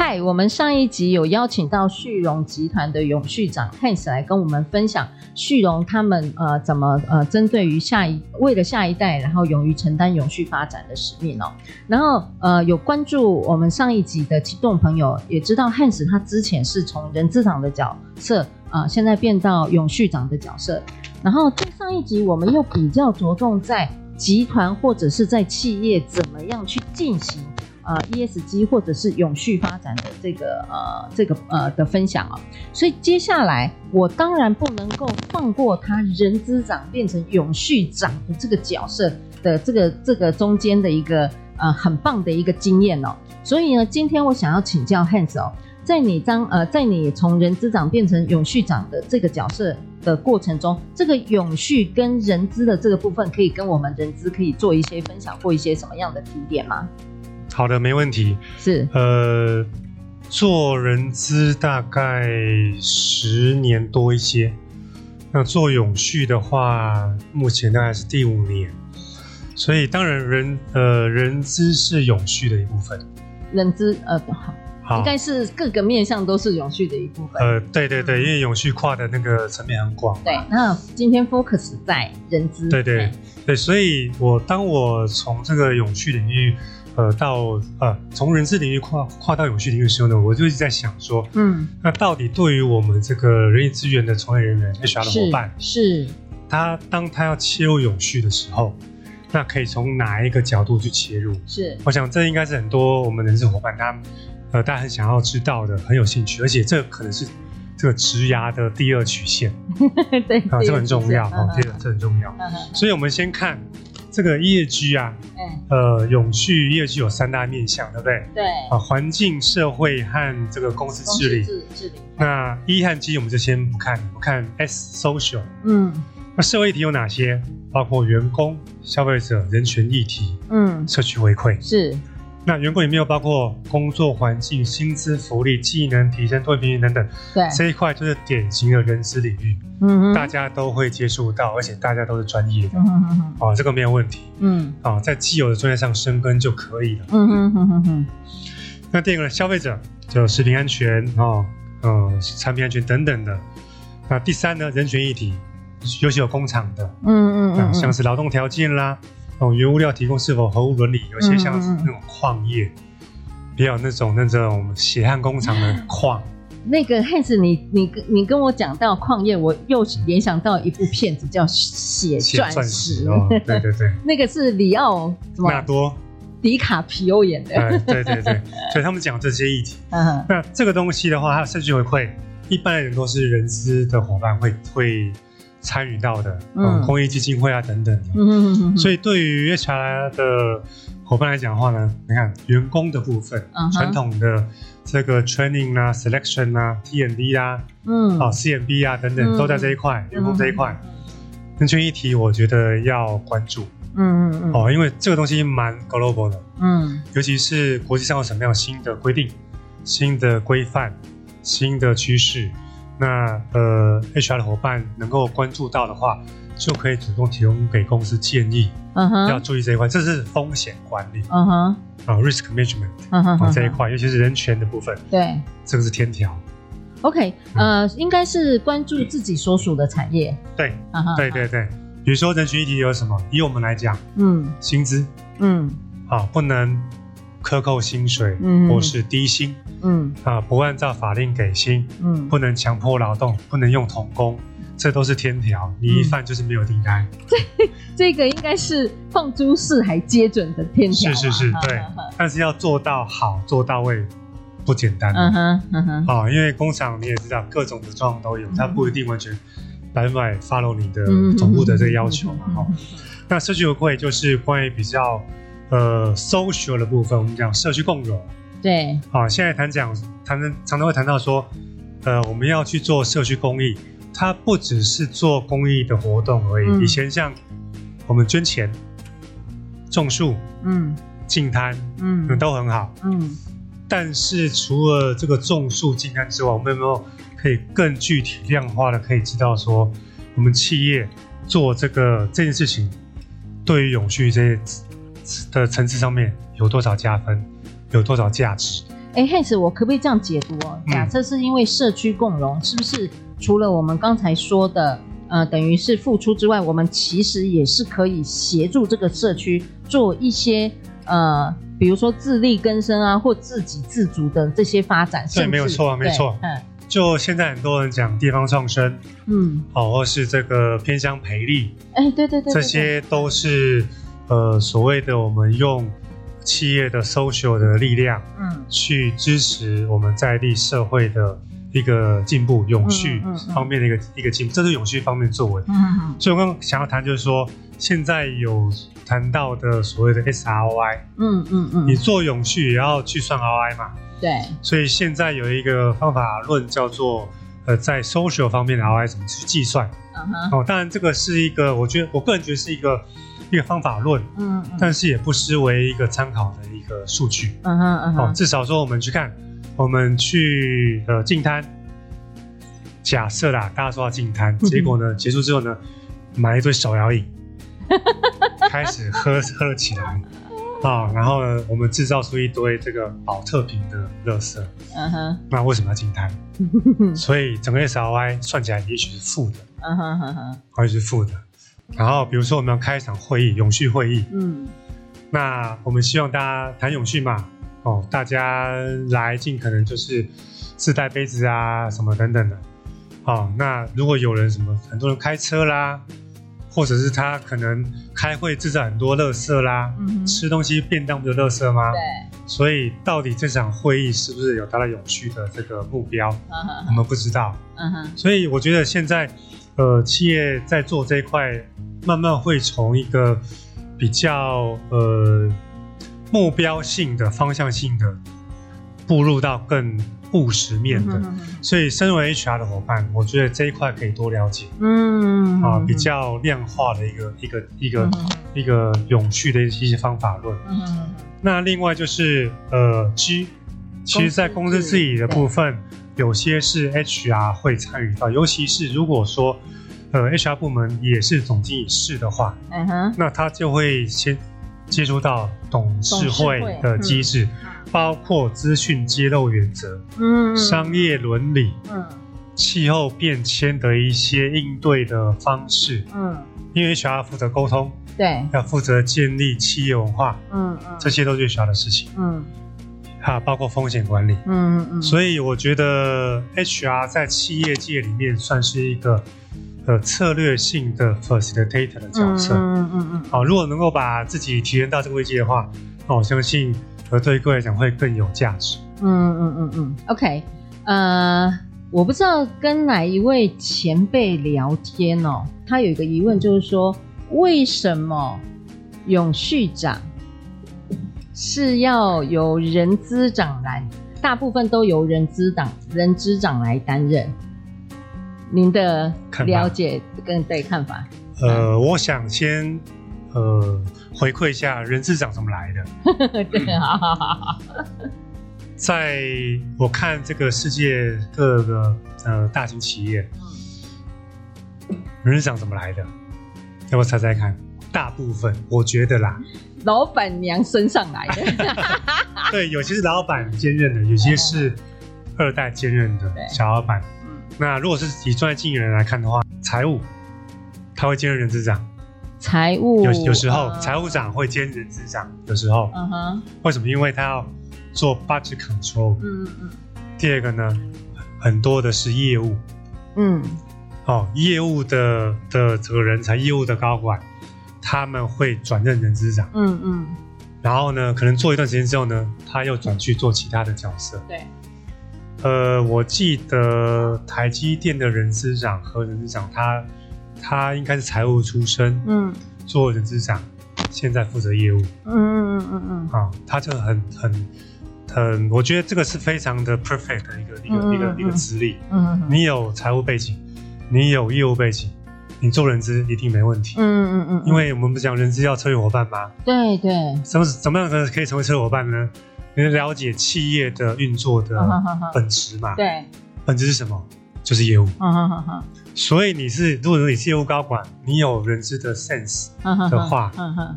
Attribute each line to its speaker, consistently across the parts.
Speaker 1: 嗨，我们上一集有邀请到旭荣集团的永续长 Hans 来跟我们分享旭荣他们呃怎么呃针对于下一为了下一代，然后勇于承担永续发展的使命哦。然后呃有关注我们上一集的听众朋友也知道 Hans 他之前是从人资长的角色啊、现在变到永续长的角色。然后在上一集我们又比较着重在集团或者是在企业怎么样去进行。呃，ESG 或者是永续发展的这个呃这个呃的分享啊，所以接下来我当然不能够放过他人资长变成永续长的这个角色的这个这个中间的一个呃很棒的一个经验哦，所以呢，今天我想要请教 Hans 哦，在你当呃在你从人资长变成永续长的这个角色的过程中，这个永续跟人资的这个部分，可以跟我们人资可以做一些分享或一些什么样的提点吗？
Speaker 2: 好的，没问题。
Speaker 1: 是，
Speaker 2: 呃，做人资大概十年多一些，那做永续的话，目前大概是第五年。所以当然人呃人资是永续的一部分。
Speaker 1: 人资呃好，好，应该是各个面向都是永续的一部分。
Speaker 2: 呃，对对对，因为永续跨的那个层面很广。
Speaker 1: 对，那今天 focus 在人资。
Speaker 2: 对对对，所以我当我从这个永续领域。呃，到呃，从人事领域跨跨到永续领域的时候呢，我就一直在想说，嗯，那到底对于我们这个人力资源的从业人员、HR 的伙伴，
Speaker 1: 是，是。
Speaker 2: 他当他要切入永续的时候，那可以从哪一个角度去切入？是，我想这应该是很多我们人事伙伴他呃，大家很想要知道的，很有兴趣，而且这可能是这个职涯的第二曲线，
Speaker 1: 对
Speaker 2: 啊，这很重要啊，这个这很重要，所以我们先看。这个 ESG 啊，嗯，呃，永续 ESG 有三大面向，对不对？对啊，环境、社会和这个公司治理。治治理。那一和 G 我们就先不看，不看 S Social。嗯。那社会议题有哪些？包括员工、消费者、人权议题。嗯。社区回馈。是。那员工有没有包括工作环境、薪资福利、技能提升、多元平等等等？对，这一块就是典型的人资领域，嗯，大家都会接触到，而且大家都是专业的，嗯哼哼，哦，这个没有问题，嗯，啊，在既有的专业上深耕就可以了，嗯嗯嗯嗯嗯。那第二个呢，消费者就食品安全啊，呃，产品安全等等的。那第三呢，人权议题，尤其有工厂的，嗯嗯嗯，像是劳动条件啦。哦，原物料提供是否合乎伦理？有些像是那种矿业，比较那种那种血汗工厂的 矿。
Speaker 1: 那个 Hans，你你你跟我讲到矿业，我又联想到一部片子叫《血钻石》
Speaker 2: 哦。对对对，
Speaker 1: 那个是里奥
Speaker 2: 纳多
Speaker 1: 迪卡皮欧演的。
Speaker 2: 对对对，所以他们讲这些议题。嗯，那这个东西的话，它的社区回馈，一般人都是人资的伙伴会会。参与到的，嗯，公益基金会啊等等。的，嗯所以对于 HR 的伙伴来讲的话呢，你看员工的部分，嗯，传统的这个 training 啊、selection 啊、T N D 啊，嗯，哦，CMB 啊等等，都在这一块，员工这一块，人权议题我觉得要关注，嗯嗯嗯，哦，因为这个东西蛮 global 的，嗯，尤其是国际上有什么样新的规定、新的规范、新的趋势。那呃，HR 的伙伴能够关注到的话，就可以主动提供给公司建议，嗯哼，要注意这一块，这是风险管理，嗯哼，啊，risk management，嗯哼，这一块，尤其是人权的部分，对，这个是天条。
Speaker 1: OK，呃，应该是关注自己所属的产业，
Speaker 2: 对，对对对，比如说人群议题有什么？以我们来讲，嗯，薪资，嗯，好，不能。克扣薪水，嗯，或是低薪，嗯啊，不按照法令给薪，嗯，不能强迫劳动，不能用童工，这都是天条，你一犯就是没有订单。
Speaker 1: 这、嗯、这个应该是放诸四海皆准的天条。
Speaker 2: 是是是，对。但是要做到好，做到位，不简单。
Speaker 1: 嗯哼，嗯哼。
Speaker 2: 啊，因为工厂你也知道，各种的状况都有，它不一定完全百分百 follow 你的总部的这个要求嘛。哈，那社区回馈就是关于比较呃 social 的部分，我们讲社区共融。
Speaker 1: 对。
Speaker 2: 啊，现在谈讲谈常常会谈到说，呃，我们要去做社区公益，它不只是做公益的活动而已。嗯、以前像我们捐钱、种树、嗯、净滩，嗯，都很好，嗯。但是除了这个种树、净滩之外，我们有没有可以更具体量化的可以知道说，我们企业做这个这件事情，对于永续这些的层次上面有多少加分，有多少价值？
Speaker 1: 哎，Hans，我可不可以这样解读哦？假设是因为社区共融，嗯、是不是除了我们刚才说的，呃，等于是付出之外，我们其实也是可以协助这个社区做一些呃，比如说自力更生啊，或自给自足的这些发展。
Speaker 2: 对，没有错啊，没错。嗯，就现在很多人讲地方创生，嗯，好，或是这个偏乡培力，
Speaker 1: 哎，对对对，对，
Speaker 2: 这些都是呃所谓的我们用。企业的 social 的力量，嗯，去支持我们在地社会的一个进步、永续方面的一个一个进步，这是永续方面作为。嗯嗯。所以我刚刚想要谈，就是说，现在有谈到的所谓的 SROI，嗯嗯嗯，你做永续也要去算 ROI 嘛？
Speaker 1: 对。
Speaker 2: 所以现在有一个方法论叫做，呃，在 social 方面的 ROI 怎么去计算？嗯哼。哦，当然这个是一个，我觉得我个人觉得是一个。一个方法论，嗯，嗯，但是也不失为一个参考的一个数据，嗯哼嗯哼，哦，至少说我们去看，我们去呃净摊，假设啦，大家说要净滩，嗯、结果呢结束之后呢，买一堆手摇饮，开始喝喝了起来，啊、哦，然后呢，我们制造出一堆这个保特瓶的垃圾，嗯哼，那为什么要净摊？所以整个 SROI 算起来也许是负的，嗯哼哼哼，或许是负的。然后，比如说我们要开一场会议，永续会议。嗯，那我们希望大家谈永续嘛，哦，大家来尽可能就是自带杯子啊，什么等等的。哦，那如果有人什么很多人开车啦，或者是他可能开会制造很多垃圾啦，嗯，吃东西便当不就垃圾吗？对。所以到底这场会议是不是有达到永续的这个目标？我们不知道。嗯哼。所以我觉得现在。呃，企业在做这一块，慢慢会从一个比较呃目标性的、方向性的步入到更务实面的。嗯、哼哼所以，身为 HR 的伙伴，我觉得这一块可以多了解。嗯，啊，比较量化的一个一个一个、嗯、一个永续的一些方法论。嗯、哼那另外就是呃，G，其实，在公司自己的部分。有些是 HR 会参与到，尤其是如果说，呃，HR 部门也是总经理室的话，嗯哼，那他就会先接触到董事会的机制，嗯、包括资讯揭露原则，嗯，商业伦理，嗯，气候变迁的一些应对的方式，嗯，因为 HR 负责沟通，对，要负责建立企业文化，嗯嗯，这些都是 HR 的事情，嗯。啊，包括风险管理，嗯嗯，所以我觉得 HR 在企业界里面算是一个呃策略性的 facilitator 的角色，嗯嗯嗯，好，如果能够把自己提升到这个位置的话，那我相信呃对各位来讲会更有价值，
Speaker 1: 嗯嗯嗯嗯，OK，呃，我不知道跟哪一位前辈聊天哦，他有一个疑问就是说，为什么永续长？是要由人资长来，大部分都由人资长、人资长来担任。您的了解跟对看法？
Speaker 2: 呃，我想先呃回馈一下人资长怎么来的。对啊，在我看这个世界各个呃大型企业，人资长怎么来的？要不猜猜看？大部分我觉得啦。
Speaker 1: 老板娘升上来的，
Speaker 2: 对，有些是老板兼任的，有些是二代兼任的小老板。嗯，那如果是以专业经理人来看的话，财务他会兼任人资长，
Speaker 1: 财务
Speaker 2: 有有时候财务长会兼人资长，有时候，嗯哼，为什么？因为他要做 budget control。嗯嗯。第二个呢，很多的是业务，嗯，哦，业务的的这个人才，业务的高管。他们会转任人资长，嗯嗯，然后呢，可能做一段时间之后呢，他又转去做其他的角色。
Speaker 1: 对。
Speaker 2: 呃，我记得台积电的人资长和人资长他，他他应该是财务出身，嗯，做人资长，现在负责业务，嗯嗯嗯嗯嗯，啊，他就很很很，我觉得这个是非常的 perfect 的一个一个、嗯、一个一个资历，嗯，嗯，你有财务背景，你有业务背景，你做人资一定没问题，嗯嗯嗯，因为我们不是讲人资要车友伙伴吗？
Speaker 1: 对对，
Speaker 2: 什么怎么样的可以成为车友伙伴呢？你了解企业的运作的本质嘛？对，本质是什么？就是业务。所以你是，如果说你是业务高管，你有人资的 sense 的话，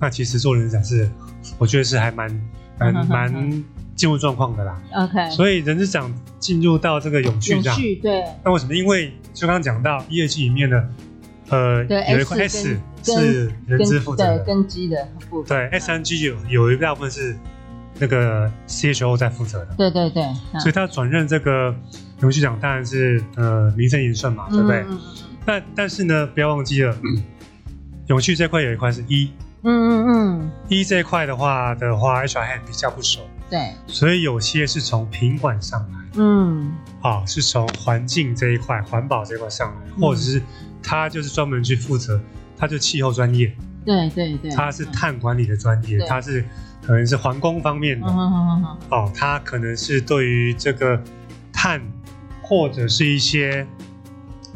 Speaker 2: 那其实做人资长是，我觉得是还蛮蛮蛮进入状况的啦。OK。所以人资长进入到这个永续长，对。那为什么？因为就刚刚讲到 ESG 里面的，呃，有一块 S 是人资负责的
Speaker 1: 根基的部分。
Speaker 2: 对，S&G 有有一大部分是。那个 CHO 在负责的，
Speaker 1: 对对对，
Speaker 2: 所以他转任这个永续长当然是呃名正言顺嘛，对不对？嗯、但但是呢，不要忘记了，嗯、永续这块有一块是一嗯嗯嗯一这一块的话的话，HR Head 比较不熟，
Speaker 1: 对，
Speaker 2: 所以有些是从品管上来，嗯，好、哦，是从环境这一块、环保这一块上来，嗯、或者是他就是专门去负责，他就气候专业，
Speaker 1: 对对对，
Speaker 2: 他是碳管理的专业，他是。可能是环工方面的，uh. 哦，他可能是对于这个碳或者是一些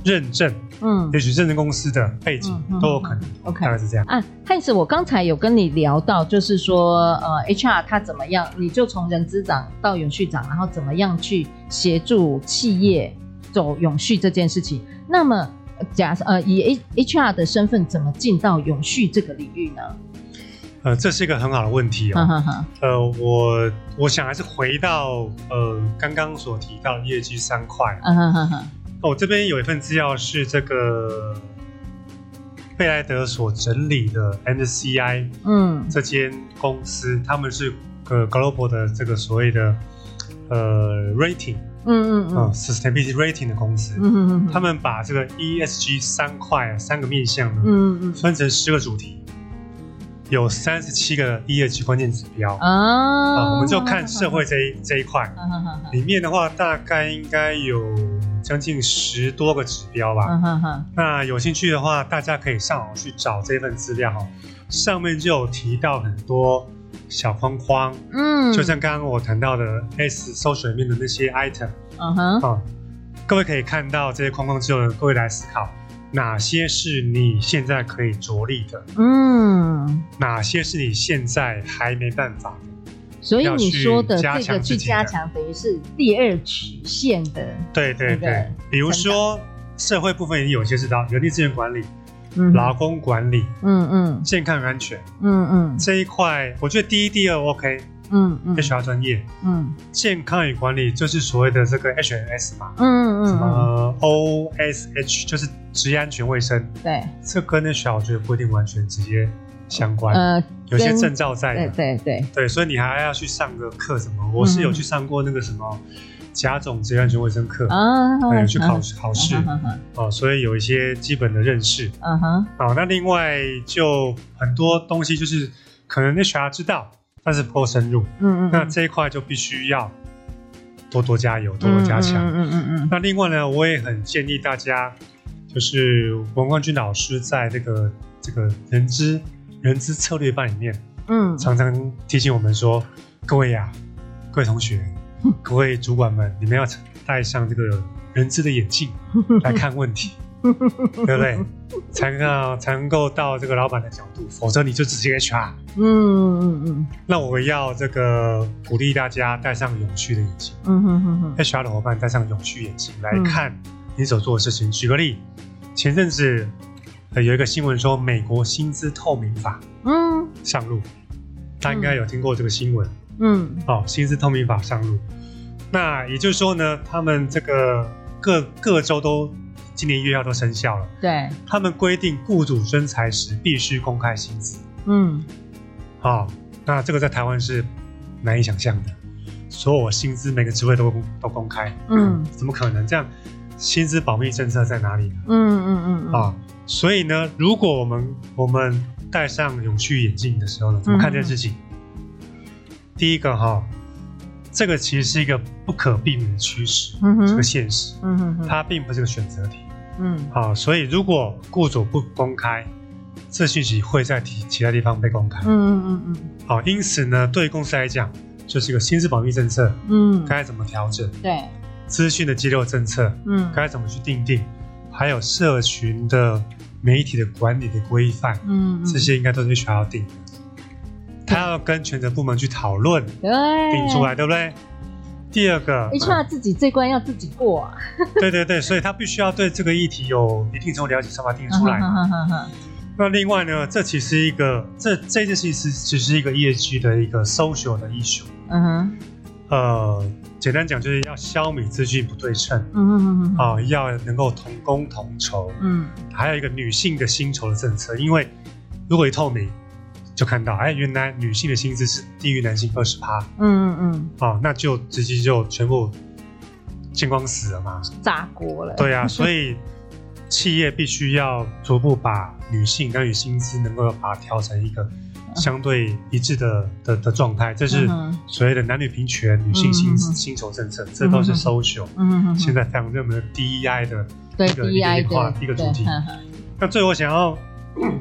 Speaker 2: 认证，嗯，也许认证公司的背景都有可能，OK，大概是这样。
Speaker 1: 啊，汉斯，我刚才有跟你聊到，就是说，呃，HR 他怎么样，你就从人资长到永续长，然后怎么样去协助企业走永续这件事情。那么，假设呃，以 HR 的身份，怎么进到永续这个领域呢？
Speaker 2: 呃，这是一个很好的问题哦。呵呵呵呃，我我想还是回到呃刚刚所提到的业绩三块。嗯哼哼哼。我这边有一份资料是这个贝莱德所整理的 MSCI，嗯，这间公司他们是呃 global 的这个所谓的呃 rating，嗯嗯嗯、呃、，sustainability rating 的公司。嗯嗯嗯。他们把这个 ESG 三块三个面向呢，嗯嗯，分成十个主题。有三十七个 ESG 关键指标啊，啊，我们就看社会这一这一块，里面的话大概应该有将近十多个指标吧。那有兴趣的话，大家可以上网去找这份资料，上面就有提到很多小框框，嗯，就像刚刚我谈到的 S 搜水面的那些 item，嗯哼，啊，各位可以看到这些框框之后呢，各位来思考。哪些是你现在可以着力的？嗯，哪些是你现在还没办法的？
Speaker 1: 所以你说的这个去加强，等于是第二曲线的。
Speaker 2: 对对对，比如说社会部分也有些是到人力资源管理、劳工管理、嗯嗯，健康安全，嗯嗯，这一块我觉得第一、第二 OK。嗯嗯，HR 专业，嗯，健康与管理就是所谓的这个 HNS 嘛，嗯嗯，什么 OSH 就是职业安全卫生，对，这跟 HR 我觉得不一定完全直接相关，呃，有些证照在的，对对对。对，所以你还要去上个课什么？我是有去上过那个什么甲种职业安全卫生课啊，有去考考试哦，所以有一些基本的认识，嗯哼，好，那另外就很多东西就是可能 HR 知道。但是不够深入，嗯嗯，那这一块就必须要多多加油，多多加强，嗯嗯嗯嗯。那另外呢，我也很建议大家，就是文冠军老师在这个这个人资人资策略班里面，嗯，常常提醒我们说，各位呀，各位同学，各位主管们，你们要戴上这个人质的眼镜 来看问题。对不对？才能才能够到这个老板的角度，否则你就直接 HR。嗯嗯嗯。那我要这个鼓励大家戴上永续的眼镜。嗯哼哼哼。HR 的伙伴戴上永续眼镜来看你所做的事情。举个例，前阵子有一个新闻说美国薪资透明法嗯上路，大家应该有听过这个新闻。嗯。哦，薪资透明法上路，那也就是说呢，他们这个各各州都。今年一月要都生效了，对，他们规定雇主征才时必须公开薪资。嗯，好、哦，那这个在台湾是难以想象的，所有薪资每个职位都都公开，嗯，怎么可能这样？薪资保密政策在哪里呢？嗯嗯嗯啊、哦，所以呢，如果我们我们戴上永续眼镜的时候呢，怎么看这件事情？第一个哈，这个其实是一个不可避免的趋势，
Speaker 1: 嗯哼，
Speaker 2: 这个现实，
Speaker 1: 嗯哼，
Speaker 2: 它并不是个选择题，
Speaker 1: 嗯，
Speaker 2: 好，所以如果雇主不公开，这讯息会在其其他地方被公开，
Speaker 1: 嗯嗯嗯嗯，
Speaker 2: 好，因此呢，对公司来讲，就是一个薪资保密政策，
Speaker 1: 嗯，
Speaker 2: 该怎么调整？
Speaker 1: 对，
Speaker 2: 资讯的揭露政策，
Speaker 1: 嗯，
Speaker 2: 该怎么去定定？还有社群的媒体的管理的规范，
Speaker 1: 嗯，
Speaker 2: 这些应该都是 HR 要定的。他要跟全责部门去讨论，
Speaker 1: 对，
Speaker 2: 定出来，对不对？第二个
Speaker 1: ，HR 自己这关要自己过啊。
Speaker 2: 对对对，所以他必须要对这个议题有一定程度了解，才把它定出来。那另外呢，这其实一个这这件事情是其实是一个业绩的一个 social 的 issue。
Speaker 1: 嗯哼，
Speaker 2: 呃，简单讲就是要消弭资讯不对称。
Speaker 1: 嗯嗯嗯
Speaker 2: 啊，要能够同工同酬。
Speaker 1: 嗯，
Speaker 2: 还有一个女性的薪酬的政策，因为如果一透明，就看到哎，原来女性的薪资是低于男性二十趴。
Speaker 1: 嗯嗯嗯，
Speaker 2: 哦，那就直接就全部见光死了嘛，
Speaker 1: 炸锅了。
Speaker 2: 对啊，所以企业必须要逐步把女性男女薪资能够把它调成一个相对一致的的的状态，这是所谓的男女平权、女性薪薪酬政策，这都是 social。
Speaker 1: 嗯嗯，
Speaker 2: 现在非常热门的 DEI 的
Speaker 1: 对
Speaker 2: 一个一个话一个主题。那最后想要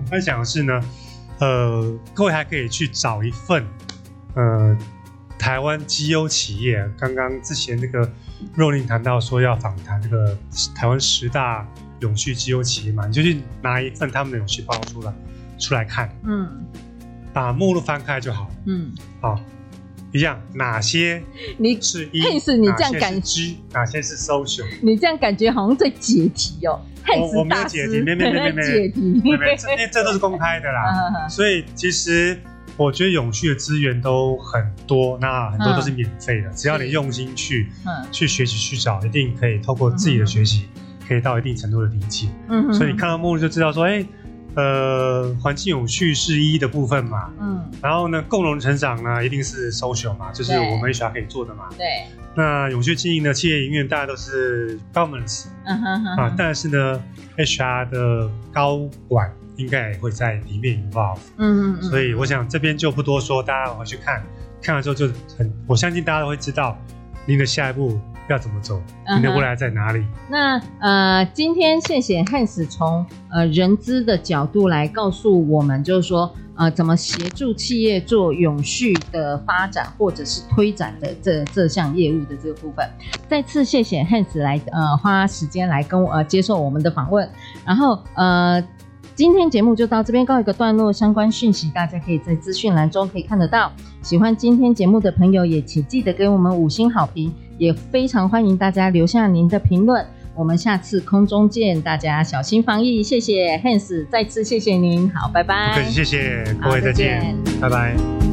Speaker 2: 分享的是呢，呃，各位还可以去找一份呃台湾绩优企业，刚刚之前那个若琳谈到说要访谈这个台湾十大。永续绩优企业嘛，你就去拿一份他们的永续报告出来，出来看，
Speaker 1: 嗯，
Speaker 2: 把目录翻开就好，
Speaker 1: 嗯，
Speaker 2: 好，一样，哪些
Speaker 1: 你
Speaker 2: 是一，
Speaker 1: 你这样感
Speaker 2: 觉，哪些是 social，
Speaker 1: 你这样感觉好像在解题哦，
Speaker 2: 我我没有解题，没没没没
Speaker 1: 解题，
Speaker 2: 没没，这这都是公开的啦，所以其实我觉得永续的资源都很多，那很多都是免费的，只要你用心去，去学习去找，一定可以透过自己的学习。可以到一定程度的理解，嗯，所以你看到目录就知道说，哎，呃，环境永续是一的部分嘛，嗯，然后呢，共荣成长呢，一定是 social 嘛，就是我们 HR 可以做的嘛，
Speaker 1: 对。
Speaker 2: 那永续经营的企业营运，大家都是 governance，嗯哼哼，啊，但是呢，HR 的高管应该也会在里面 involve，嗯嗯，所以我想这边就不多说，大家回去看，看了之后就很，我相信大家都会知道您的下一步。要怎么走？你的未来在哪里？Uh huh.
Speaker 1: 那呃，今天谢谢 Hans 从呃人资的角度来告诉我们，就是说呃，怎么协助企业做永续的发展或者是推展的这这项业务的这个部分。再次谢谢 Hans 来呃花时间来跟我呃接受我们的访问。然后呃，今天节目就到这边告一个段落，相关讯息大家可以在资讯栏中可以看得到。喜欢今天节目的朋友也请记得给我们五星好评。也非常欢迎大家留下您的评论，我们下次空中见，大家小心防疫，谢谢 Hans，再次谢谢您，好，拜拜。
Speaker 2: 谢谢各位，再见，拜拜。